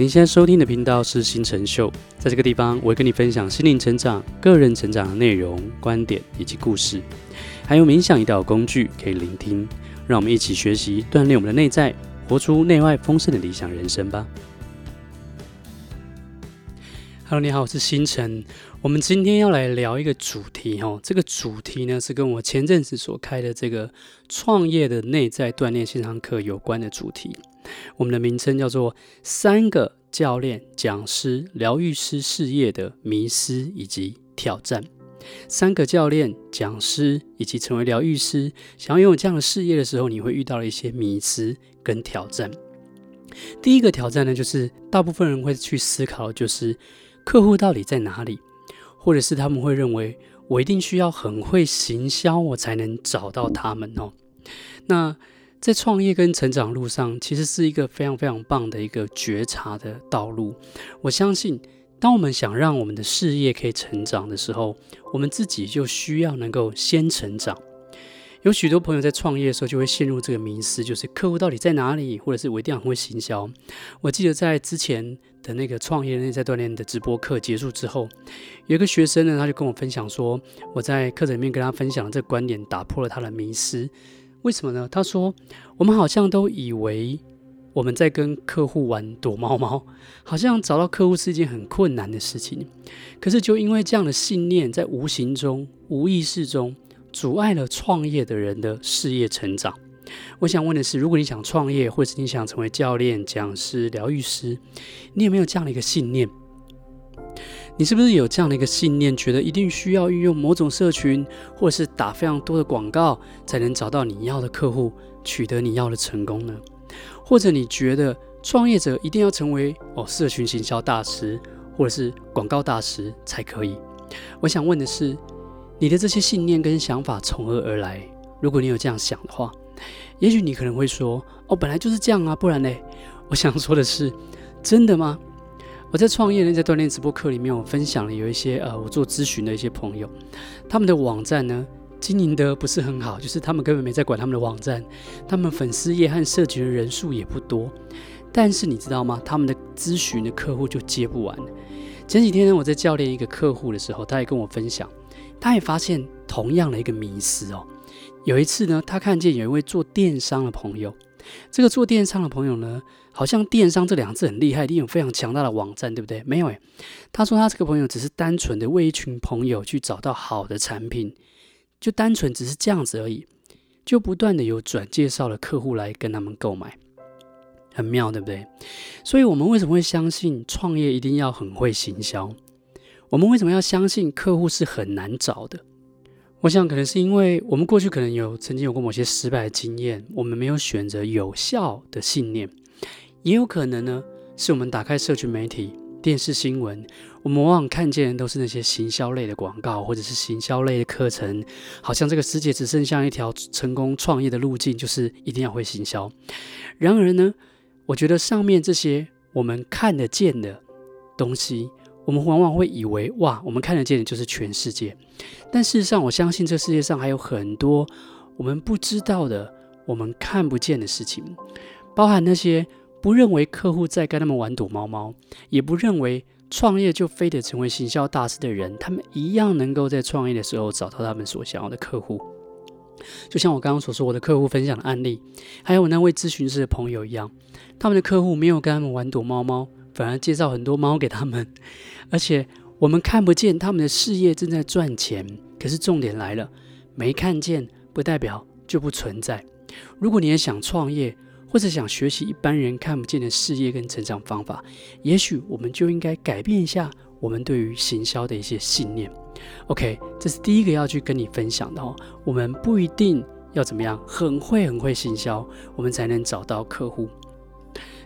您现在收听的频道是新成秀，在这个地方，我会跟你分享心灵成长、个人成长的内容、观点以及故事，还有冥想一道工具可以聆听。让我们一起学习，锻炼我们的内在，活出内外丰盛的理想人生吧。Hello，你好，我是新成。我们今天要来聊一个主题哦，这个主题呢是跟我前阵子所开的这个创业的内在锻炼线上课有关的主题。我们的名称叫做“三个教练、讲师、疗愈师事业的迷失以及挑战”。三个教练、讲师以及成为疗愈师，想要拥有这样的事业的时候，你会遇到的一些迷失跟挑战。第一个挑战呢，就是大部分人会去思考，就是客户到底在哪里，或者是他们会认为我一定需要很会行销，我才能找到他们哦。那在创业跟成长路上，其实是一个非常非常棒的一个觉察的道路。我相信，当我们想让我们的事业可以成长的时候，我们自己就需要能够先成长。有许多朋友在创业的时候就会陷入这个迷思，就是客户到底在哪里，或者是我一定要很会行销。我记得在之前的那个创业内在锻炼的直播课结束之后，有一个学生呢，他就跟我分享说，我在课程里面跟他分享的这个观点，打破了他的迷思。为什么呢？他说：“我们好像都以为我们在跟客户玩躲猫猫，好像找到客户是一件很困难的事情。可是，就因为这样的信念，在无形中、无意识中，阻碍了创业的人的事业成长。我想问的是，如果你想创业，或者是你想成为教练、讲师、疗愈师，你有没有这样的一个信念？”你是不是有这样的一个信念，觉得一定需要运用某种社群，或者是打非常多的广告，才能找到你要的客户，取得你要的成功呢？或者你觉得创业者一定要成为哦社群行销大师，或者是广告大师才可以？我想问的是，你的这些信念跟想法从何而来？如果你有这样想的话，也许你可能会说，哦，本来就是这样啊，不然呢？我想说的是，真的吗？我在创业呢在锻炼直播课里面，我分享了有一些呃，我做咨询的一些朋友，他们的网站呢经营得不是很好，就是他们根本没在管他们的网站，他们粉丝页和社群的人数也不多，但是你知道吗？他们的咨询的客户就接不完。前几天呢，我在教练一个客户的时候，他也跟我分享，他也发现同样的一个迷思哦。有一次呢，他看见有一位做电商的朋友。这个做电商的朋友呢，好像电商这两字很厉害，一定有非常强大的网站，对不对？没有诶，他说他这个朋友只是单纯的为一群朋友去找到好的产品，就单纯只是这样子而已，就不断的有转介绍的客户来跟他们购买，很妙，对不对？所以我们为什么会相信创业一定要很会行销？我们为什么要相信客户是很难找的？我想，可能是因为我们过去可能有曾经有过某些失败的经验，我们没有选择有效的信念；也有可能呢，是我们打开社群媒体、电视新闻，我们往往看见的都是那些行销类的广告，或者是行销类的课程，好像这个世界只剩下一条成功创业的路径，就是一定要会行销。然而呢，我觉得上面这些我们看得见的东西。我们往往会以为，哇，我们看得见的就是全世界。但事实上，我相信这世界上还有很多我们不知道的、我们看不见的事情，包含那些不认为客户在跟他们玩躲猫猫，也不认为创业就非得成为行销大师的人，他们一样能够在创业的时候找到他们所想要的客户。就像我刚刚所说，我的客户分享的案例，还有我那位咨询师的朋友一样，他们的客户没有跟他们玩躲猫猫。反而介绍很多猫给他们，而且我们看不见他们的事业正在赚钱。可是重点来了，没看见不代表就不存在。如果你也想创业，或者想学习一般人看不见的事业跟成长方法，也许我们就应该改变一下我们对于行销的一些信念。OK，这是第一个要去跟你分享的哦。我们不一定要怎么样，很会很会行销，我们才能找到客户。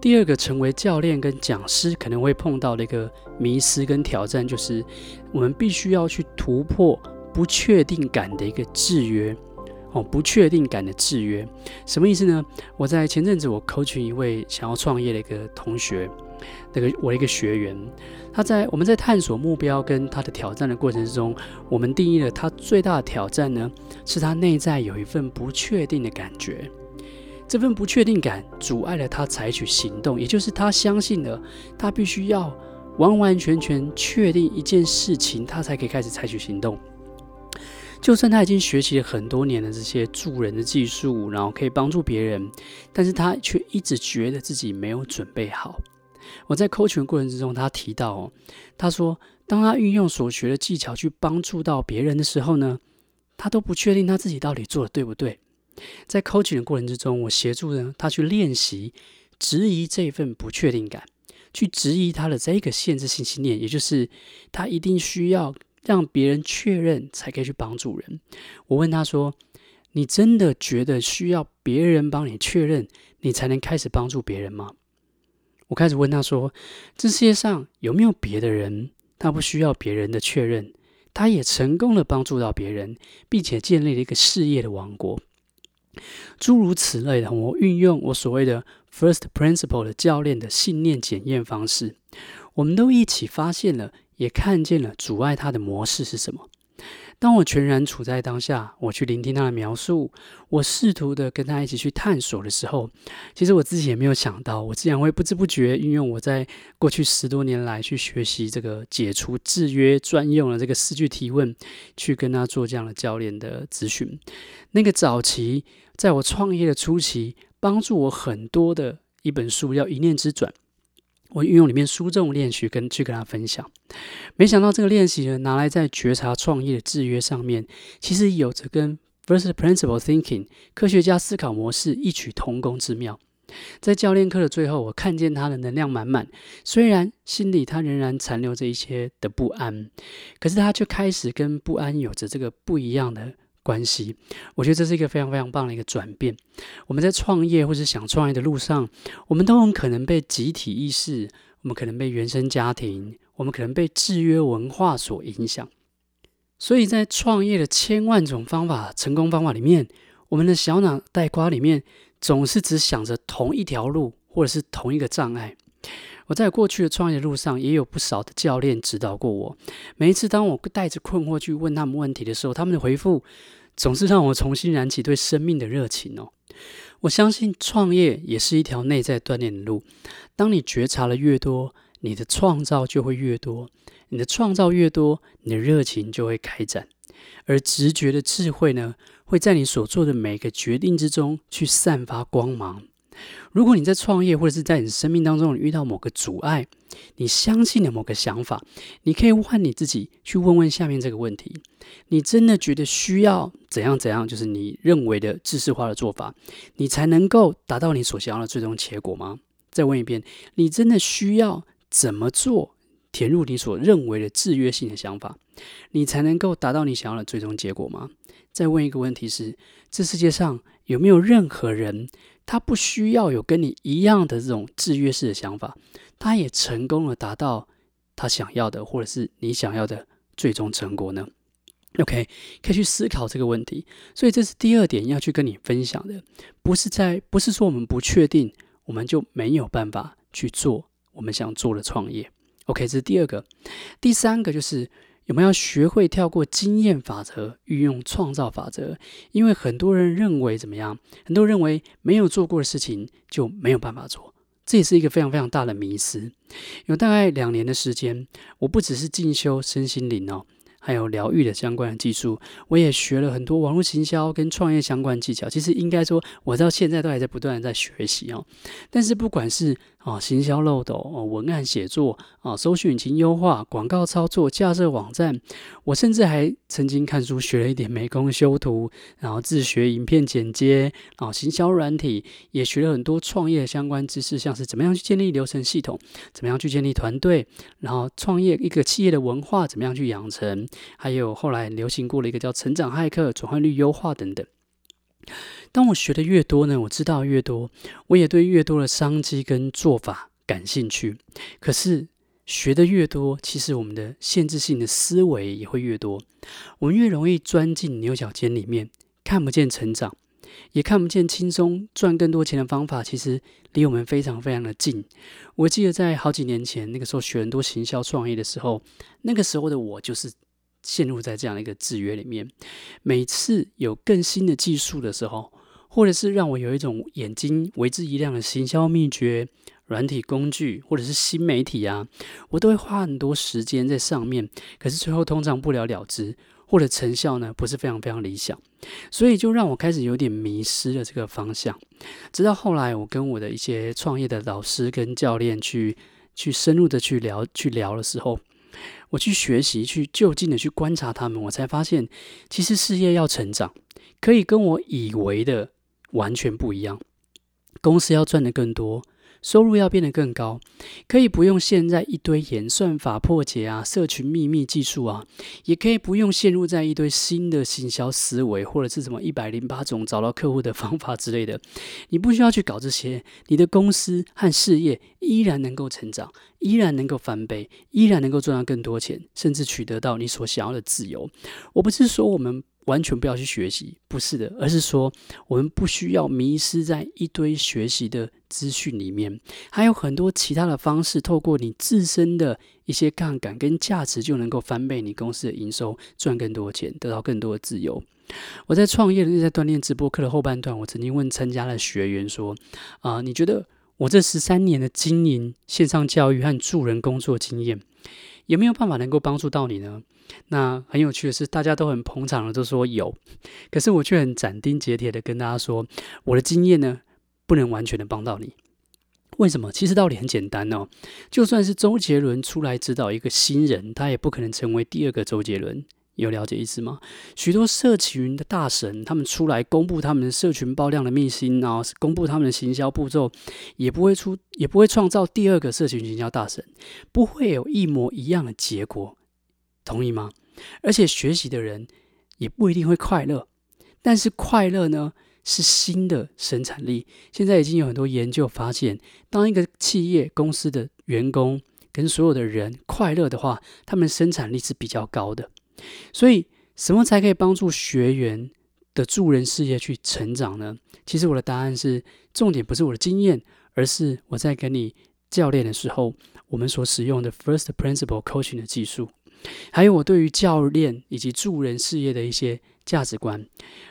第二个，成为教练跟讲师可能会碰到的一个迷失跟挑战，就是我们必须要去突破不确定感的一个制约。哦，不确定感的制约，什么意思呢？我在前阵子我 coaching 一位想要创业的一个同学，那个我的一个学员，他在我们在探索目标跟他的挑战的过程之中，我们定义了他最大的挑战呢，是他内在有一份不确定的感觉。这份不确定感阻碍了他采取行动，也就是他相信了他必须要完完全全确定一件事情，他才可以开始采取行动。就算他已经学习了很多年的这些助人的技术，然后可以帮助别人，但是他却一直觉得自己没有准备好。我在 coaching 的过程之中，他提到哦，他说，当他运用所学的技巧去帮助到别人的时候呢，他都不确定他自己到底做的对不对。在 coaching 的过程之中，我协助呢他去练习质疑这份不确定感，去质疑他的这个限制性信念，也就是他一定需要。让别人确认才可以去帮助人。我问他说：“你真的觉得需要别人帮你确认，你才能开始帮助别人吗？”我开始问他说：“这世界上有没有别的人，他不需要别人的确认，他也成功的帮助到别人，并且建立了一个事业的王国？”诸如此类的，我运用我所谓的 First Principle 的教练的信念检验方式，我们都一起发现了。也看见了阻碍他的模式是什么。当我全然处在当下，我去聆听他的描述，我试图的跟他一起去探索的时候，其实我自己也没有想到，我竟然会不知不觉运用我在过去十多年来去学习这个解除制约专用的这个四句提问，去跟他做这样的教练的咨询。那个早期在我创业的初期，帮助我很多的一本书叫《一念之转》。我运用里面书中练习跟去跟他分享，没想到这个练习呢，拿来在觉察创业的制约上面，其实有着跟 First Principle Thinking 科学家思考模式异曲同工之妙。在教练课的最后，我看见他的能量满满，虽然心里他仍然残留着一些的不安，可是他却开始跟不安有着这个不一样的。关系，我觉得这是一个非常非常棒的一个转变。我们在创业或是想创业的路上，我们都很可能被集体意识，我们可能被原生家庭，我们可能被制约文化所影响。所以在创业的千万种方法、成功方法里面，我们的小脑袋瓜里面总是只想着同一条路，或者是同一个障碍。我在过去的创业路上，也有不少的教练指导过我。每一次当我带着困惑去问他们问题的时候，他们的回复总是让我重新燃起对生命的热情哦。我相信创业也是一条内在锻炼的路。当你觉察了越多，你的创造就会越多；你的创造越多，你的热情就会开展。而直觉的智慧呢，会在你所做的每个决定之中去散发光芒。如果你在创业，或者是在你生命当中你遇到某个阻碍，你相信了某个想法，你可以换你自己，去问问下面这个问题：你真的觉得需要怎样怎样，就是你认为的制式化的做法，你才能够达到你所想要的最终结果吗？再问一遍，你真的需要怎么做，填入你所认为的制约性的想法，你才能够达到你想要的最终结果吗？再问一个问题是：这世界上有没有任何人？他不需要有跟你一样的这种制约式的想法，他也成功的达到他想要的，或者是你想要的最终成果呢？OK，可以去思考这个问题。所以这是第二点要去跟你分享的，不是在，不是说我们不确定，我们就没有办法去做我们想做的创业。OK，这是第二个。第三个就是。有没有学会跳过经验法则，运用创造法则？因为很多人认为怎么样？很多人认为没有做过的事情就没有办法做，这也是一个非常非常大的迷思。有大概两年的时间，我不只是进修身心灵哦。还有疗愈的相关的技术，我也学了很多网络行销跟创业相关技巧。其实应该说，我到现在都还在不断的在学习哦。但是不管是啊行销漏斗、哦文案写作啊搜寻引擎优化、广告操作、架设网站，我甚至还曾经看书学了一点美工修图，然后自学影片剪接啊行销软体，也学了很多创业相关知识，像是怎么样去建立流程系统，怎么样去建立团队，然后创业一个企业的文化怎么样去养成。还有后来流行过了一个叫“成长骇客”、转换率优化等等。当我学的越多呢，我知道越多，我也对越多的商机跟做法感兴趣。可是学的越多，其实我们的限制性的思维也会越多。我们越容易钻进牛角尖里面，看不见成长，也看不见轻松赚更多钱的方法。其实离我们非常非常的近。我记得在好几年前，那个时候学很多行销创业的时候，那个时候的我就是。陷入在这样的一个制约里面，每次有更新的技术的时候，或者是让我有一种眼睛为之一亮的行销秘诀、软体工具，或者是新媒体啊，我都会花很多时间在上面。可是最后通常不了了之，或者成效呢不是非常非常理想，所以就让我开始有点迷失了这个方向。直到后来，我跟我的一些创业的老师跟教练去去深入的去聊去聊的时候，我去学习，去就近的去观察他们，我才发现，其实事业要成长，可以跟我以为的完全不一样。公司要赚的更多。收入要变得更高，可以不用现在一堆演算法破解啊、社群秘密技术啊，也可以不用陷入在一堆新的行销思维或者是什么一百零八种找到客户的方法之类的。你不需要去搞这些，你的公司和事业依然能够成长，依然能够翻倍，依然能够赚到更多钱，甚至取得到你所想要的自由。我不是说我们。完全不要去学习，不是的，而是说我们不需要迷失在一堆学习的资讯里面，还有很多其他的方式，透过你自身的一些杠杆跟价值，就能够翻倍你公司的营收，赚更多的钱，得到更多的自由。我在创业的那在锻炼直播课的后半段，我曾经问参加的学员说：“啊、你觉得我这十三年的经营线上教育和助人工作经验，有没有办法能够帮助到你呢？”那很有趣的是，大家都很捧场的都说有，可是我却很斩钉截铁的跟大家说，我的经验呢，不能完全的帮到你。为什么？其实道理很简单哦，就算是周杰伦出来指导一个新人，他也不可能成为第二个周杰伦。有了解意思吗？许多社群的大神，他们出来公布他们的社群爆量的秘辛，然后公布他们的行销步骤，也不会出，也不会创造第二个社群行销大神，不会有一模一样的结果。同意吗？而且学习的人也不一定会快乐，但是快乐呢，是新的生产力。现在已经有很多研究发现，当一个企业公司的员工跟所有的人快乐的话，他们生产力是比较高的。所以，什么才可以帮助学员的助人事业去成长呢？其实我的答案是，重点不是我的经验，而是我在跟你教练的时候，我们所使用的 First Principle Coaching 的技术。还有我对于教练以及助人事业的一些价值观，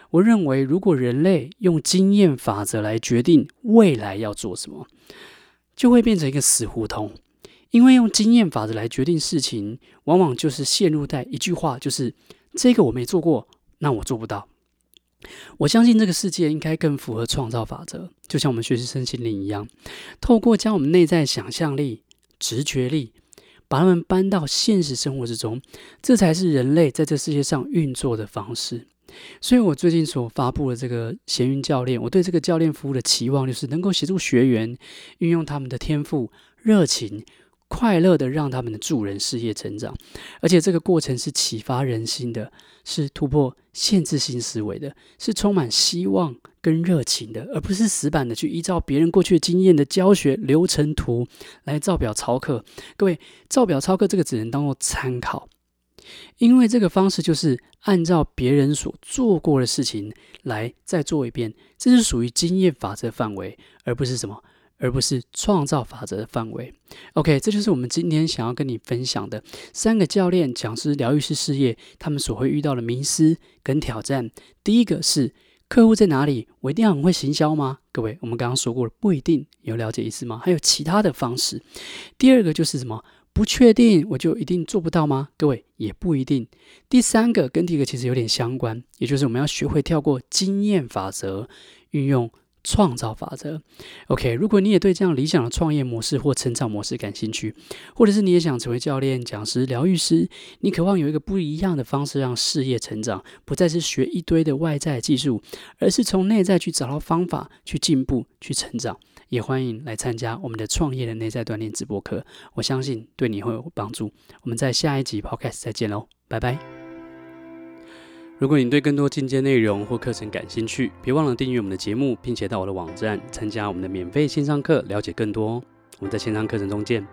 我认为如果人类用经验法则来决定未来要做什么，就会变成一个死胡同。因为用经验法则来决定事情，往往就是陷入在一句话，就是这个我没做过，那我做不到。我相信这个世界应该更符合创造法则，就像我们学习身心灵一样，透过将我们内在想象力、直觉力。把他们搬到现实生活之中，这才是人类在这世界上运作的方式。所以，我最近所发布的这个闲云教练，我对这个教练服务的期望，就是能够协助学员运用他们的天赋、热情。快乐的让他们的助人事业成长，而且这个过程是启发人心的，是突破限制性思维的，是充满希望跟热情的，而不是死板的去依照别人过去经验的教学流程图来照表操课。各位，照表操课这个只能当做参考，因为这个方式就是按照别人所做过的事情来再做一遍，这是属于经验法则范围，而不是什么。而不是创造法则的范围。OK，这就是我们今天想要跟你分享的三个教练、讲师、疗愈师事业他们所会遇到的迷思跟挑战。第一个是客户在哪里？我一定要很会行销吗？各位，我们刚刚说过了，不一定。有了解意思吗？还有其他的方式。第二个就是什么？不确定，我就一定做不到吗？各位，也不一定。第三个跟第一个其实有点相关，也就是我们要学会跳过经验法则，运用。创造法则，OK。如果你也对这样理想的创业模式或成长模式感兴趣，或者是你也想成为教练、讲师、疗愈师，你渴望有一个不一样的方式让事业成长，不再是学一堆的外在技术，而是从内在去找到方法去进步、去成长，也欢迎来参加我们的创业的内在锻炼直播课，我相信对你会有帮助。我们在下一集 Podcast 再见喽，拜拜。如果你对更多进阶内容或课程感兴趣，别忘了订阅我们的节目，并且到我的网站参加我们的免费线上课，了解更多。我们在线上课程中见。